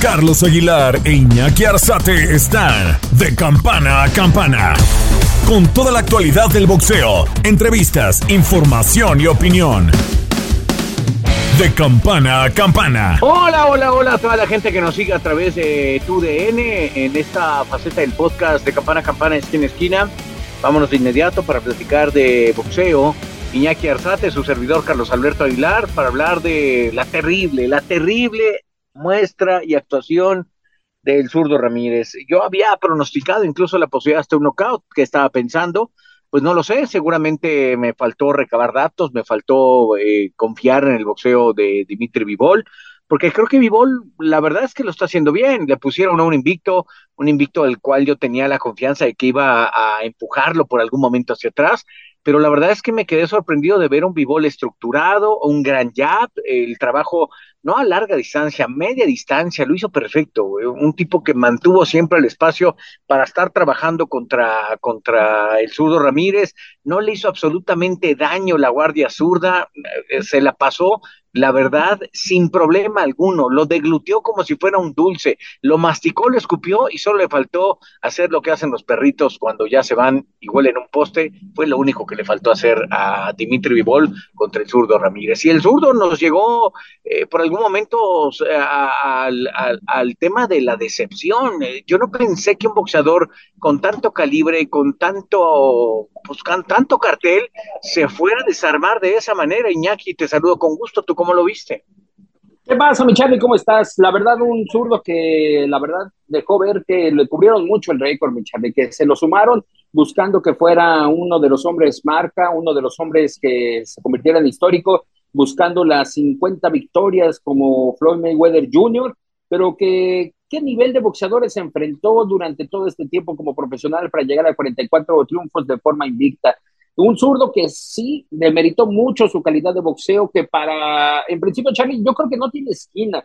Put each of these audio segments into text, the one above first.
Carlos Aguilar e Iñaki Arzate están de campana a campana. Con toda la actualidad del boxeo, entrevistas, información y opinión. De campana a campana. Hola, hola, hola a toda la gente que nos sigue a través de TUDN en esta faceta del podcast de Campana a Campana, esquina a esquina. Vámonos de inmediato para platicar de boxeo. Iñaki Arzate, su servidor Carlos Alberto Aguilar, para hablar de la terrible, la terrible muestra y actuación del zurdo Ramírez. Yo había pronosticado incluso la posibilidad hasta un knockout que estaba pensando, pues no lo sé, seguramente me faltó recabar datos, me faltó eh, confiar en el boxeo de Dimitri Vivol, porque creo que Vivol, la verdad es que lo está haciendo bien, le pusieron a un invicto, un invicto del cual yo tenía la confianza de que iba a, a empujarlo por algún momento hacia atrás, pero la verdad es que me quedé sorprendido de ver un Vivol estructurado, un gran jab, el trabajo no a larga distancia, a media distancia, lo hizo perfecto, un tipo que mantuvo siempre el espacio para estar trabajando contra, contra el zurdo Ramírez, no le hizo absolutamente daño la guardia zurda, eh, se la pasó la verdad, sin problema alguno, lo degluteó como si fuera un dulce, lo masticó, lo escupió y solo le faltó hacer lo que hacen los perritos cuando ya se van y huelen un poste, fue lo único que le faltó hacer a Dimitri Vivol contra el zurdo Ramírez. Y el zurdo nos llegó eh, por algún momento al, tema de la decepción. Eh, yo no pensé que un boxeador con tanto calibre, con tanto, pues, con tanto cartel, se fuera a desarmar de esa manera. Iñaki, te saludo con gusto. ¿Tú cómo lo viste? ¿Qué pasa, mi Charlie? ¿Cómo estás? La verdad, un zurdo que la verdad dejó ver que le cubrieron mucho el récord, mi Charlie, que se lo sumaron buscando que fuera uno de los hombres marca, uno de los hombres que se convirtiera en histórico, buscando las 50 victorias como Floyd Mayweather Jr., pero que qué nivel de boxeadores se enfrentó durante todo este tiempo como profesional para llegar a 44 triunfos de forma invicta. Un zurdo que sí demeritó mucho su calidad de boxeo, que para, en principio, Charlie, yo creo que no tiene esquina.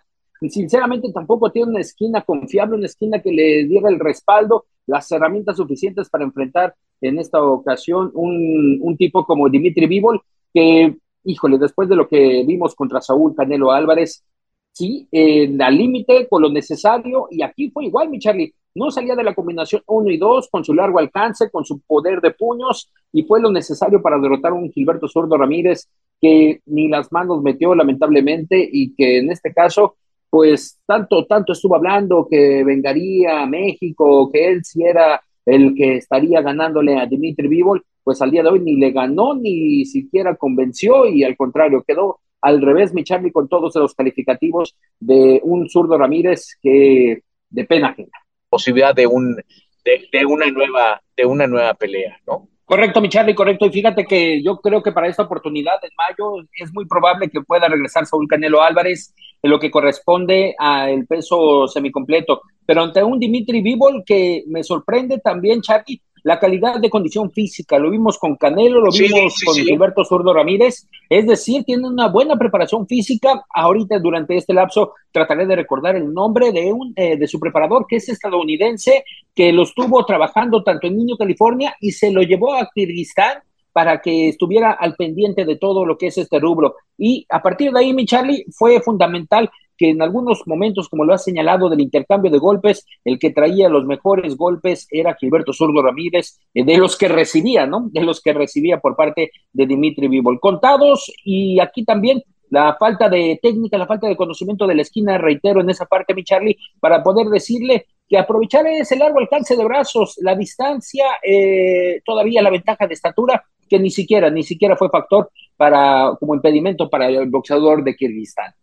Sinceramente, tampoco tiene una esquina confiable, una esquina que le diera el respaldo, las herramientas suficientes para enfrentar en esta ocasión un, un tipo como Dimitri Vivol, que, híjole, después de lo que vimos contra Saúl Canelo Álvarez, sí, eh, al límite, con lo necesario, y aquí fue igual, mi Charlie, no salía de la combinación 1 y 2 con su largo alcance, con su poder de puños, y fue lo necesario para derrotar a un Gilberto Sordo Ramírez que ni las manos metió lamentablemente y que en este caso, pues tanto, tanto estuvo hablando que vengaría a México, que él sí era el que estaría ganándole a Dimitri Vivol, pues al día de hoy ni le ganó, ni siquiera convenció y al contrario, quedó al revés, mi Charlie, con todos los calificativos de un zurdo Ramírez que de pena ajena. Posibilidad de un de, de, una nueva de una nueva pelea, ¿no? Correcto, mi Charlie, correcto. Y fíjate que yo creo que para esta oportunidad en mayo es muy probable que pueda regresar Saúl Canelo Álvarez en lo que corresponde al peso semicompleto. Pero ante un Dimitri Vivol que me sorprende también, Charlie, la calidad de condición física. Lo vimos con Canelo, lo Sí, vimos sí, con sí. Gilberto Zurdo Ramírez. Es decir, tiene una buena preparación física. Ahorita, durante este lapso, trataré de recordar el nombre de, un, eh, de su preparador, que es estadounidense, que lo estuvo trabajando tanto en Niño, California, y se lo llevó a Kirguistán para que estuviera al pendiente de todo lo que es este rubro. Y a partir de ahí, mi Charlie, fue fundamental que en algunos momentos, como lo ha señalado, del intercambio de golpes, el que traía los mejores golpes era Gilberto Zurdo Ramírez, eh, de los que recibía, ¿no? De los que recibía por parte de Dimitri Vivol. Contados, y aquí también la falta de técnica, la falta de conocimiento de la esquina, reitero en esa parte, mi Charlie, para poder decirle que aprovechar ese largo alcance de brazos, la distancia, eh, todavía la ventaja de estatura, que ni siquiera, ni siquiera fue factor para, como impedimento para el boxeador de Kirguistán.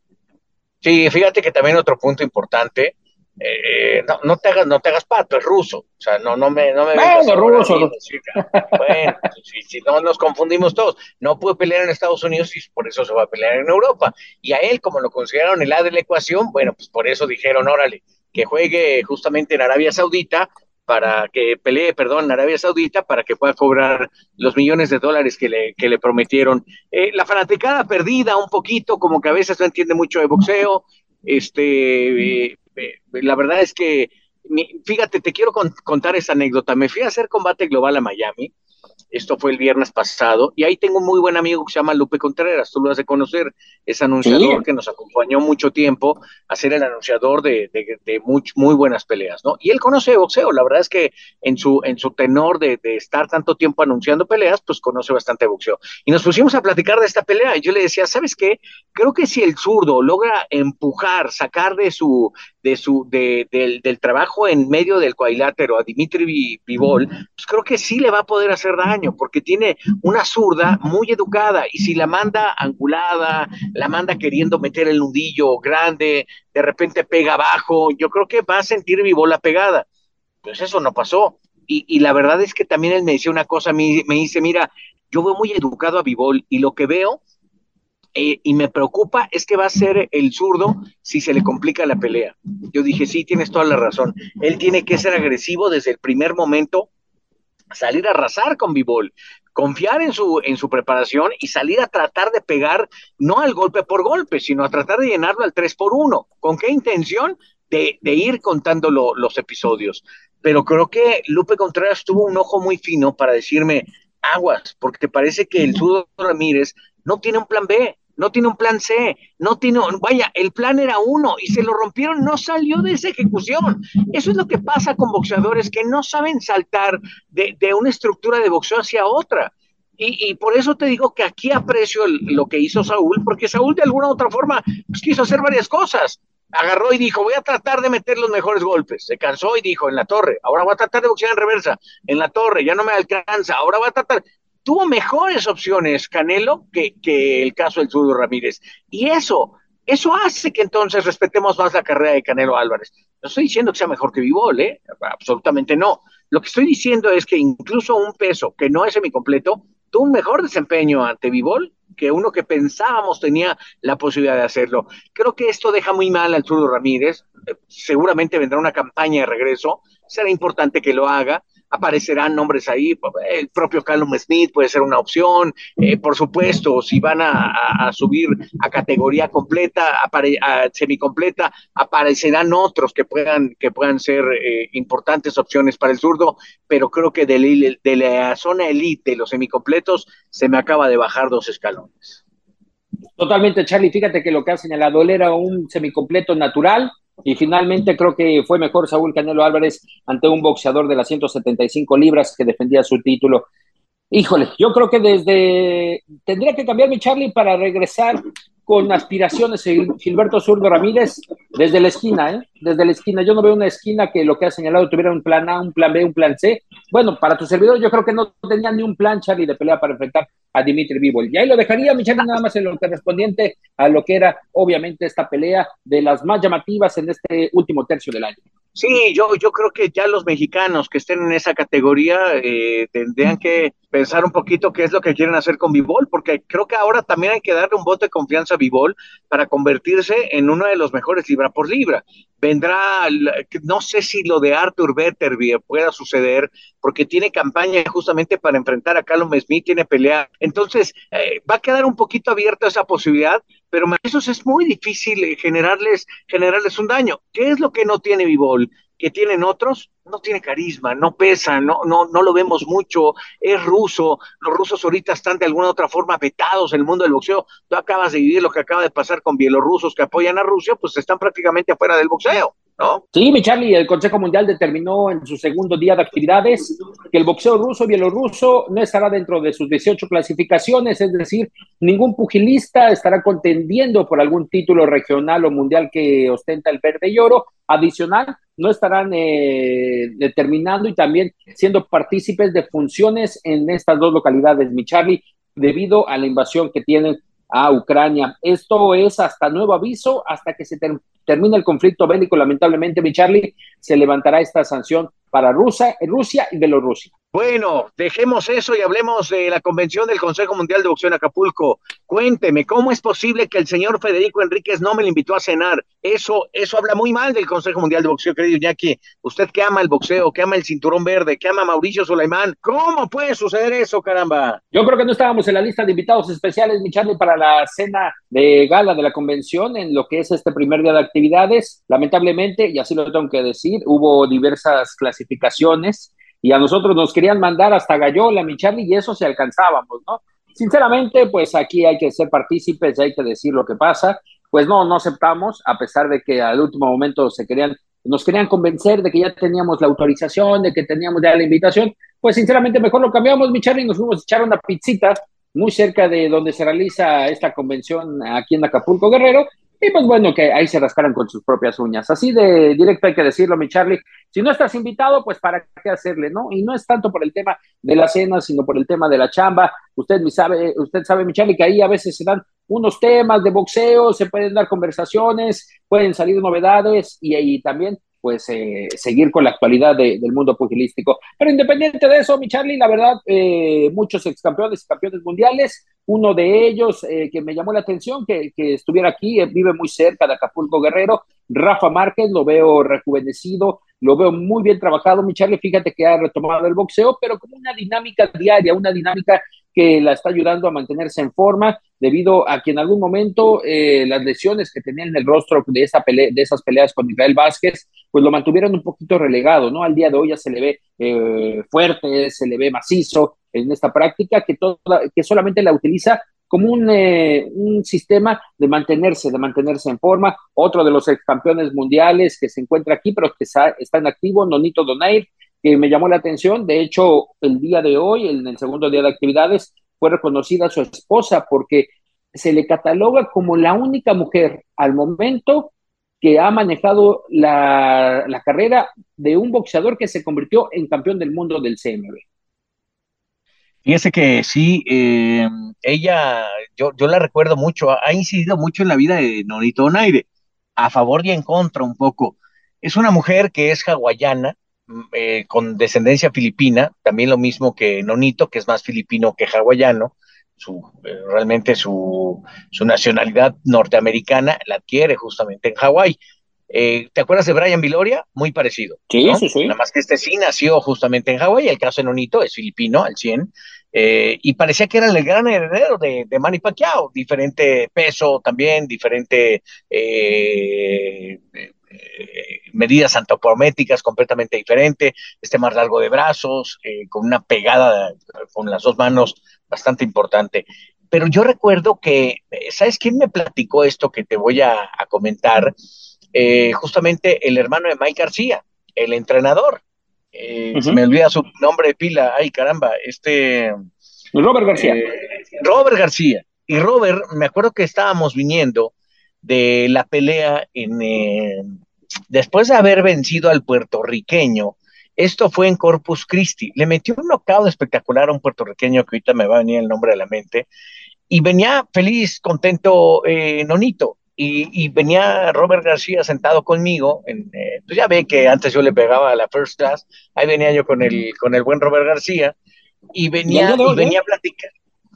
Sí, fíjate que también otro punto importante, eh, no, no, te hagas, no te hagas pato, es ruso, o sea, no, no me, no me Bueno, ruso, decir, bueno, si, si no nos confundimos todos, no puede pelear en Estados Unidos y por eso se va a pelear en Europa, y a él, como lo consideraron el A de la ecuación, bueno, pues por eso dijeron, órale, que juegue justamente en Arabia Saudita para que pelee, perdón, Arabia Saudita para que pueda cobrar los millones de dólares que le, que le prometieron. Eh, la fanaticada perdida un poquito, como que a veces no entiende mucho de boxeo. Este, eh, eh, la verdad es que, fíjate, te quiero contar esa anécdota. Me fui a hacer combate global a Miami esto fue el viernes pasado. Y ahí tengo un muy buen amigo que se llama Lupe Contreras. Tú lo has de conocer. Es anunciador que nos acompañó mucho tiempo a ser el anunciador de, muy, buenas peleas, ¿no? Y él conoce boxeo. La verdad es que en su, en su tenor de, estar tanto tiempo anunciando peleas, pues conoce bastante boxeo. Y nos pusimos a platicar de esta pelea. Y yo le decía, ¿sabes qué? Creo que si el zurdo logra empujar, sacar de su, de su, de, del, del, trabajo en medio del cuadrilátero a Dimitri Vivol, pues creo que sí le va a poder hacer daño, porque tiene una zurda muy educada, y si la manda angulada, la manda queriendo meter el nudillo grande, de repente pega abajo, yo creo que va a sentir Vivol la pegada. Pues eso no pasó. Y, y, la verdad es que también él me decía una cosa, me, me dice, mira, yo veo muy educado a Vivol y lo que veo eh, y me preocupa es que va a ser el zurdo si se le complica la pelea. Yo dije, sí, tienes toda la razón. Él tiene que ser agresivo desde el primer momento, salir a arrasar con Bibol, confiar en su, en su preparación y salir a tratar de pegar, no al golpe por golpe, sino a tratar de llenarlo al 3 por 1. ¿Con qué intención? De, ir contando los episodios. Pero creo que Lupe Contreras tuvo un ojo muy fino para decirme, aguas, porque parece que el zurdo Ramírez no tiene un plan B, no tiene un plan C, no tiene, vaya, el plan era uno y se lo rompieron, no salió de esa ejecución. Eso es lo que pasa con boxeadores que no saben saltar de, una estructura de boxeo hacia otra. Y, por eso te digo que aquí aprecio lo que hizo Saúl, porque Saúl de alguna u otra forma pues, quiso hacer varias cosas. Agarró y dijo, voy a tratar de meter los mejores golpes. Se cansó y dijo, en la torre, ahora voy a tratar de boxear en reversa, en la torre, ya no me alcanza, ahora voy a tratar tuvo mejores opciones Canelo que, el caso del Zurdo Ramírez. Y eso, eso hace que entonces respetemos más la carrera de Canelo Álvarez. No estoy diciendo que sea mejor que Vivol, ¿eh? absolutamente no. Lo que estoy diciendo es que incluso un peso que no es semicompleto tuvo un mejor desempeño ante Vivol que uno que pensábamos tenía la posibilidad de hacerlo. Creo que esto deja muy mal al Zurdo Ramírez. seguramente vendrá una campaña de regreso. Será importante que lo haga aparecerán nombres ahí, el propio Callum Smith puede ser una opción, eh, por supuesto, si van a, subir a categoría completa, a semicompleta, aparecerán otros que puedan, que puedan ser eh, importantes opciones para el zurdo, pero creo que de, de la zona elite, los semicompletos, se me acaba de bajar dos escalones. Totalmente, Charlie, fíjate que lo que ha señalado él era un semicompleto natural, y finalmente creo que fue mejor Saúl Canelo Álvarez ante un boxeador de las 175 libras que defendía su título. Híjole, yo creo que desde tendría que cambiar mi Charlie para regresar con aspiraciones Gilberto Zurdo Ramírez desde la esquina, ¿eh? Desde la esquina. Yo no veo una esquina que lo que ha señalado tuviera un plan A, un plan B, un plan C. Bueno, para tu servidor yo creo que no tenía ni un plan, Charlie, de pelea para enfrentar a Dimitri Bivol. Y ahí lo dejaría, mi Charlie, nada más en lo correspondiente a lo que era, obviamente, esta pelea de las más llamativas en este último tercio del año. Sí, yo, yo creo que ya los mexicanos que estén en esa categoría eh, tendrían que pensar un poquito qué es lo que quieren hacer con Vivol, porque creo que ahora también hay que darle un voto de confianza a Vivol para convertirse en uno de los mejores libra por libra. Vendrá, no sé si lo de Arthur Betterby pueda suceder, porque tiene campaña justamente para enfrentar a Callum Smith, tiene pelea. Entonces, eh, va a quedar un poquito abierta esa posibilidad, pero eso es muy difícil eh, generarles, generarles un daño. ¿Qué es lo que no tiene Vivol? que tienen otros, no tiene carisma, no pesa, no, no, no lo vemos mucho, es ruso, los rusos ahorita están de alguna otra forma vetados en el mundo del boxeo, tú acabas de vivir lo que acaba de pasar con bielorrusos que apoyan a Rusia, pues están prácticamente afuera del boxeo. Sí, mi Charlie, el Consejo Mundial determinó en su segundo día de actividades que el boxeo ruso bielorruso no estará dentro de sus 18 clasificaciones, es decir, ningún pugilista estará contendiendo por algún título regional o mundial que ostenta el verde y oro. Adicional, no estarán eh, determinando y también siendo partícipes de funciones en estas dos localidades, mi Charlie, debido a la invasión que tienen a Ucrania. Esto es hasta nuevo aviso, hasta que se termine el conflicto bélico, lamentablemente, mi Charlie, se levantará esta sanción para Rusia, Rusia y Bielorrusia. Bueno, dejemos eso y hablemos de la convención del Consejo Mundial de Boxeo en Acapulco. Cuénteme, ¿cómo es posible que el señor Federico Enríquez no me le invitó a cenar? Eso, eso habla muy mal del Consejo Mundial de Boxeo, querido Iñaki. Usted que ama el boxeo, que ama el cinturón verde, que ama a Mauricio Sulaimán, ¿cómo puede suceder eso, caramba? Yo creo que no estábamos en la lista de invitados especiales, mi Charlie, para la cena de gala de la convención en lo que es este primer día de actividades. Lamentablemente, y así lo tengo que decir, hubo diversas clasificaciones y a nosotros nos querían mandar hasta Gallola, mi Charlie, y eso se alcanzábamos, ¿no? Sinceramente, pues aquí hay que ser partícipes, hay que decir lo que pasa. Pues no, no aceptamos, a pesar de que al último momento se querían, nos querían convencer de que ya teníamos la autorización, de que teníamos ya la invitación. Pues sinceramente, mejor lo cambiamos, mi Charlie, nos fuimos a echar una pizzita muy cerca de donde se realiza esta convención aquí en Acapulco Guerrero, y pues bueno, que ahí se rascaran con sus propias uñas. Así de directo hay que decirlo, mi Charlie. Si no estás invitado, pues para qué hacerle, ¿no? Y no es tanto por el tema de la cena, sino por el tema de la chamba. Usted sabe, usted sabe, mi Charlie, que ahí a veces se dan unos temas de boxeo, se pueden dar conversaciones, pueden salir novedades y ahí también pues eh, seguir con la actualidad del mundo pugilístico. Pero independiente de eso, mi Charlie, la verdad, eh, muchos ex campeones y campeones mundiales, uno de ellos eh, que me llamó la atención, que, que estuviera aquí, vive muy cerca de Acapulco Guerrero, Rafa Márquez, lo veo rejuvenecido, lo veo muy bien trabajado, mi Charlie, fíjate que ha retomado el boxeo, pero como una dinámica diaria, una dinámica que la está ayudando a mantenerse en forma, debido a que en algún momento eh, las lesiones que tenía en el rostro de, esa pelea, de esas peleas con Israel Vázquez, pues lo mantuvieron un poquito relegado, ¿no? Al día de hoy ya se le ve eh, fuerte, se le ve macizo en esta práctica, que, que solamente la utiliza como un, eh, un, sistema de mantenerse, de mantenerse en forma. Otro de los ex campeones mundiales que se encuentra aquí, pero que está, está en activo, Nonito Donaire, que me llamó la atención. De hecho, el día de hoy, en el segundo día de actividades, fue reconocida su esposa porque se le cataloga como la única mujer al momento que ha manejado la, carrera de un boxeador que se convirtió en campeón del mundo del CMB. Fíjese que sí, eh, ella, yo, yo la recuerdo mucho, ha incidido mucho en la vida de Nonito Donaire, a favor y en contra un poco. Es una mujer que es hawaiana, eh, con descendencia filipina, también lo mismo que Nonito, que es más filipino que hawaiano, su, eh, realmente su, su, nacionalidad norteamericana la adquiere justamente en Hawái. Eh, ¿Te acuerdas de Brian Viloria? Muy parecido. Sí, sí, sí. Nada más que este sí nació justamente en Hawái, el caso de Nonito es filipino al 100, y parecía que era el gran heredero de, de Manny Pacquiao, diferente peso también, diferente eh, medidas antropométricas completamente diferente, este más largo de brazos, eh, con una pegada con las dos manos bastante importante. Pero yo recuerdo que, ¿sabes quién me platicó esto que te voy a, comentar? Eh, justamente el hermano de Mike García, el entrenador. Se me olvida su nombre de pila, ay caramba, este... Robert García. Robert García. Y Robert, me acuerdo que estábamos viniendo de la pelea en, después de haber vencido al puertorriqueño, esto fue en Corpus Christi, le metió un knockout espectacular a un puertorriqueño que ahorita me va a venir el nombre de la mente, y venía feliz, contento, eh, Nonito, y, venía Robert García sentado conmigo, en, eh, pues ya ve que antes yo le pegaba a la first class, ahí venía yo con el, con el buen Robert García, y venía, y venía,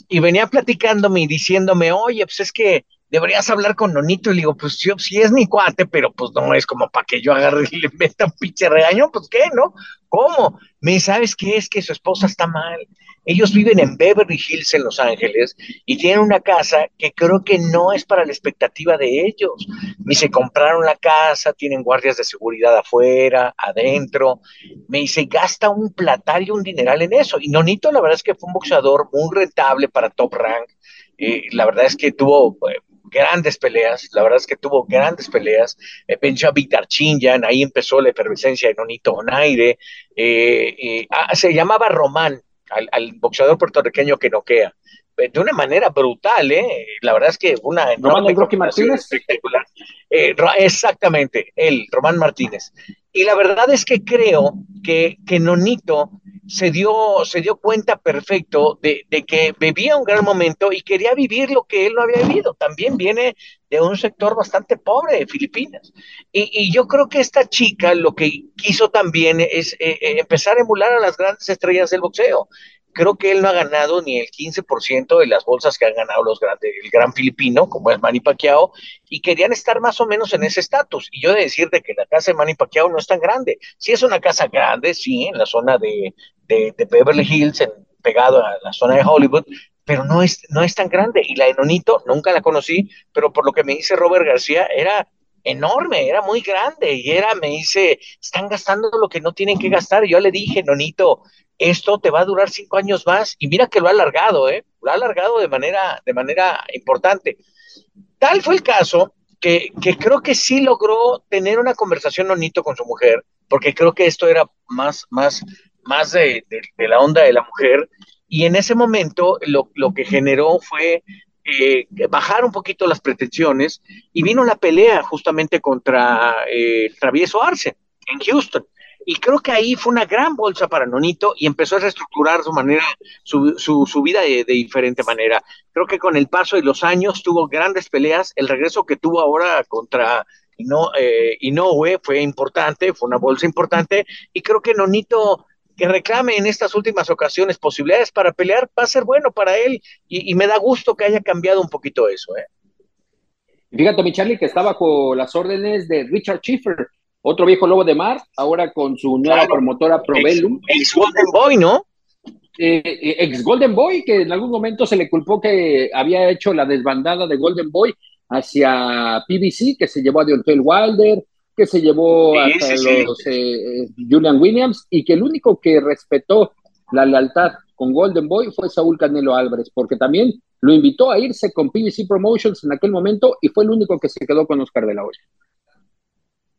y venía platicándome y diciéndome, oye, pues es que deberías hablar con Nonito. Y le digo, pues yo sí es mi cuate, pero pues no es como para que yo agarre y le meta un pinche regaño, pues qué, ¿no? ¿Cómo? Me ¿sabes qué? Es que su esposa está mal. Ellos viven en Beverly Hills, en Los Ángeles, y tienen una casa que creo que no es para la expectativa de ellos. Me dice, compraron la casa, tienen guardias de seguridad afuera, adentro. Me dice, gasta un platal y un dineral en eso. Y Nonito, la verdad es que fue un boxeador muy rentable para Top Rank. y la verdad es que tuvo eh, grandes peleas, la verdad es que tuvo grandes peleas, eh, Víctor Chinjan, ahí empezó la efervescencia de Nonito Onaire, eh, eh, ah, se llamaba Román, al, boxeador puertorriqueño que noquea, de una manera brutal, ¿eh? La verdad es que una Rocky Martínez. espectacular. Eh, exactamente, él, Román Martínez. Y la verdad es que creo que, que Nonito se dio, se dio cuenta perfecto de, de, que vivía un gran momento y quería vivir lo que él no había vivido. También viene de un sector bastante pobre de Filipinas. Y, y yo creo que esta chica lo que quiso también es eh, eh, empezar a emular a las grandes estrellas del boxeo creo que él no ha ganado ni el 15% de las bolsas que han ganado los grandes, el gran filipino, como es Manny Pacquiao, y querían estar más o menos en ese estatus. Y yo de decirte que la casa de Manny Pacquiao no es tan grande. Sí es una casa grande, sí, en la zona de, de, Beverly Hills, en, pegado a la zona de Hollywood, pero no es, no es tan grande. Y la de Nonito, nunca la conocí, pero por lo que me dice Robert García, era enorme, era muy grande y era, me dice, están gastando lo que no tienen que gastar. Yo le dije, Nonito, esto te va a durar cinco años más y mira que lo ha alargado, ¿eh? Lo ha alargado de manera, de manera importante. Tal fue el caso que, que creo que sí logró tener una conversación Nonito con su mujer, porque creo que esto era más, más, más de, de, la onda de la mujer. Y en ese momento lo, lo que generó fue eh, bajar un poquito las pretensiones y vino la pelea justamente contra eh, Travieso Arce en Houston. Y creo que ahí fue una gran bolsa para Nonito y empezó a reestructurar su manera, su, su, vida de, diferente manera. Creo que con el paso de los años tuvo grandes peleas. El regreso que tuvo ahora contra eh, Inoue fue importante, fue una bolsa importante. Y creo que Nonito que reclame en estas últimas ocasiones posibilidades para pelear va a ser bueno para él y, me da gusto que haya cambiado un poquito eso. ¿eh? Fíjate, mi Charlie, que está bajo las órdenes de Richard Schiffer, otro viejo lobo de mar, ahora con su nueva promotora Probellum. Ex, Golden Boy, ¿no? Eh, eh, ex Golden Boy, que en algún momento se le culpó que había hecho la desbandada de Golden Boy hacia PBC, que se llevó a Deontay Wilder, que se llevó a los eh, Julian Williams, y que el único que respetó la lealtad con Golden Boy fue Saúl Canelo Álvarez, porque también lo invitó a irse con PBC Promotions en aquel momento y fue el único que se quedó con Oscar de la Hoya.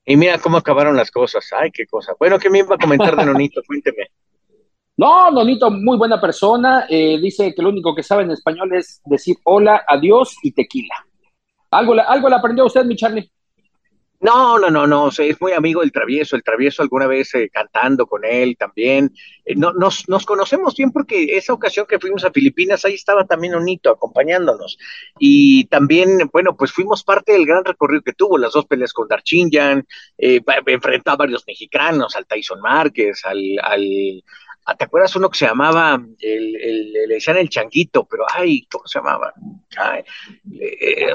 Y mira cómo acabaron las cosas. Ay, qué cosa. Bueno, ¿qué me iba a comentar de Nonito? Cuénteme. No, Nonito, muy buena persona. Eh, dice que lo único que sabe en español es decir hola, adiós y tequila. ¿Algo, algo le aprendió usted, mi Charlie? No, no, no, no, es muy amigo del Travieso, el Travieso alguna vez eh, cantando con él también. Eh, no, nos, nos conocemos bien porque esa ocasión que fuimos a Filipinas, ahí estaba también Onito acompañándonos. Y también, bueno, pues fuimos parte del gran recorrido que tuvo, las dos peleas con Darchinjan, eh, enfrentó a varios mexicanos, al Tyson Márquez, al, al ¿Te acuerdas uno que se llamaba, el, el, le decían el changuito, pero ay, ¿cómo se llamaba? Ay, eh,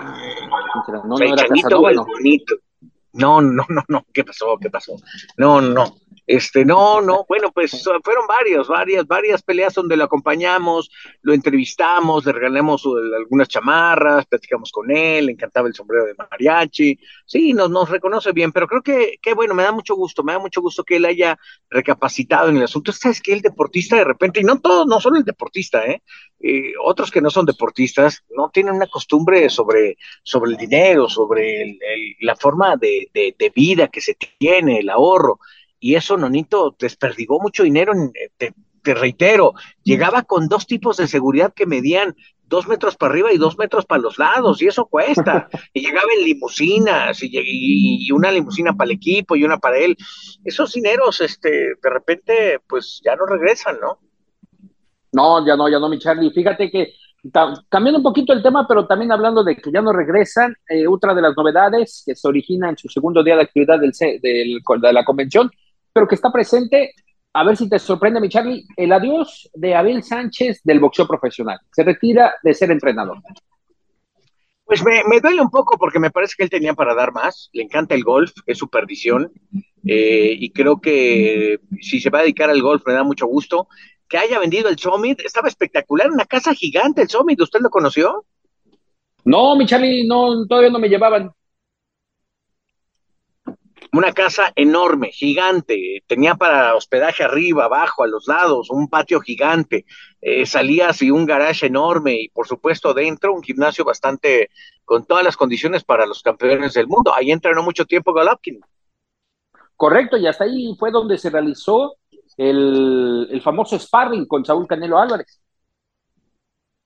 no, el changuito el bonito. No, no, no, no, ¿qué pasó? ¿Qué pasó? No, no, este, no, no, bueno, pues fueron varios, varias, varias peleas donde lo acompañamos, lo entrevistamos, le regalamos algunas chamarras, platicamos con él, le encantaba el sombrero de mariachi, sí, nos, reconoce bien, pero creo que, que, bueno, me da mucho gusto, me da mucho gusto que él haya recapacitado en el asunto. Sabes que el deportista de repente, y no todos, no solo el deportista, ¿eh? eh otros que no son deportistas, no tienen una costumbre sobre, sobre el dinero, sobre la forma de, de vida que se tiene, el ahorro y eso, Nonito, desperdigó mucho dinero, eh, te, reitero, llegaba con dos tipos de seguridad que medían dos metros para arriba y dos metros para los lados, y eso cuesta. Y llegaba en limusinas, y, una limusina para el equipo y una para él. Esos dineros, este, de repente, pues ya no regresan, ¿no? No, ya no, ya no, mi Charlie. Fíjate que cambiando un poquito el tema, pero también hablando de que ya no regresan, eh, otra de las novedades que se origina en su segundo día de actividad del, del, de la convención pero que está presente. A ver si te sorprende, mi Charlie, el adiós de Abel Sánchez del boxeo profesional. Se retira de ser entrenador. Pues me, duele un poco porque me parece que él tenía para dar más. Le encanta el golf, es su perdición. Eh, y creo que si se va a dedicar al golf me da mucho gusto. Que haya vendido el Summit, estaba espectacular, una casa gigante el Summit. ¿Usted lo conoció? No, mi Charlie, no, todavía no me llevaban una casa enorme, gigante, tenía para hospedaje arriba, abajo, a los lados, un patio gigante, eh, salías y un garage enorme y por supuesto dentro un gimnasio bastante con todas las condiciones para los campeones del mundo. Ahí entrenó mucho tiempo Galopkin. Correcto, y hasta ahí fue donde se realizó el, el famoso sparring con Saúl Canelo Álvarez.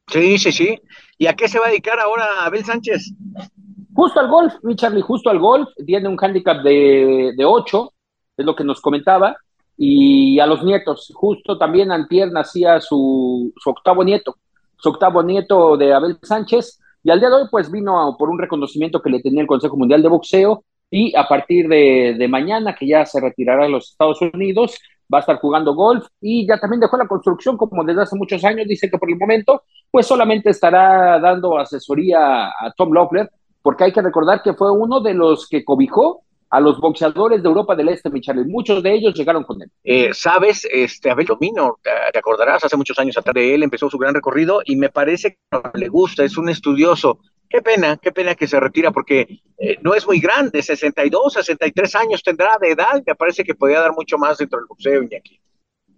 Sí, sí, sí. ¿Y a qué se va a dedicar ahora Abel Sánchez? Justo al golf, mi Charlie, justo al golf. Tiene un handicap de, de 8, es lo que nos comentaba. Y a los nietos, justo también Antier nacía su, su octavo nieto, su octavo nieto de Abel Sánchez. Y al día de hoy, pues vino por un reconocimiento que le tenía el Consejo Mundial de Boxeo. Y a partir de, de mañana, que ya se retirará a los Estados Unidos, va a estar jugando golf y ya también dejó la construcción como desde hace muchos años. Dice que por el momento, pues solamente estará dando asesoría a Tom Loeffler, porque hay que recordar que fue uno de los que cobijó a los boxeadores de Europa del Este, Michelle. Muchos de ellos llegaron con él. Eh, Sabes, este, Abel Domino, te, acordarás, hace muchos años atrás de él empezó su gran recorrido y me parece que no le gusta, es un estudioso. Qué pena, qué pena que se retira porque eh, no es muy grande, 62, 63 años tendrá de edad, me parece que podría dar mucho más dentro del boxeo, Iñaki.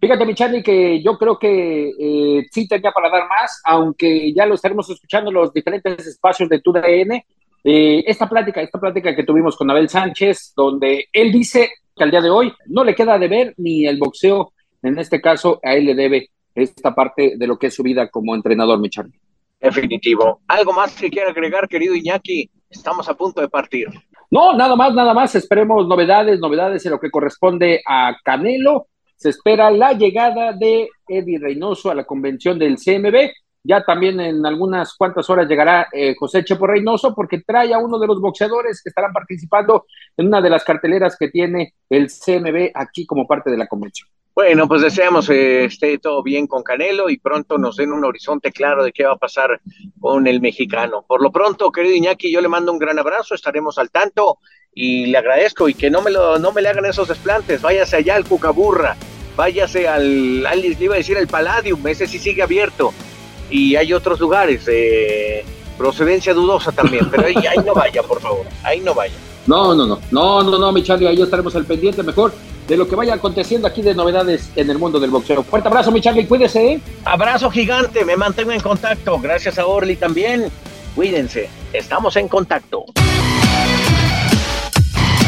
Fíjate, Michani, que yo creo que eh, sí tenía para dar más, aunque ya lo estaremos escuchando en los diferentes espacios de TUDN. Eh, esta plática, esta plática que tuvimos con Abel Sánchez, donde él dice que al día de hoy no le queda de ver ni el boxeo, en este caso a él le debe esta parte de lo que es su vida como entrenador, Michani. Definitivo. ¿Algo más que quiera agregar, querido Iñaki? Estamos a punto de partir. No, nada más, nada más. Esperemos novedades, novedades en lo que corresponde a Canelo. Se espera la llegada de Eddie Reynoso a la convención del CMB. Ya también en algunas cuantas horas llegará eh, José Chepo Reynoso porque trae a uno de los boxeadores que estarán participando en una de las carteleras que tiene el CMB aquí como parte de la convención. Bueno, pues deseamos eh, esté todo bien con Canelo y pronto nos den un horizonte claro de qué va a pasar con el mexicano. Por lo pronto, querido Iñaki, yo le mando un gran abrazo, estaremos al tanto y le agradezco y que no me, lo, no me le hagan esos desplantes, váyase allá al Cucaburra, váyase al, al iba a decir al Palladium, ese sí sigue abierto y hay otros lugares, eh, procedencia dudosa también, pero ahí, ahí no vaya, por favor, ahí no vaya. No, no, no, no, no, no, mi Charlie, ahí estaremos al pendiente mejor de lo que vaya aconteciendo aquí de novedades en el mundo del boxeo. Fuerte abrazo, mi Charlie, cuídese. ¿eh? Abrazo gigante, me mantengo en contacto. Gracias a Orly también. Cuídense, estamos en contacto.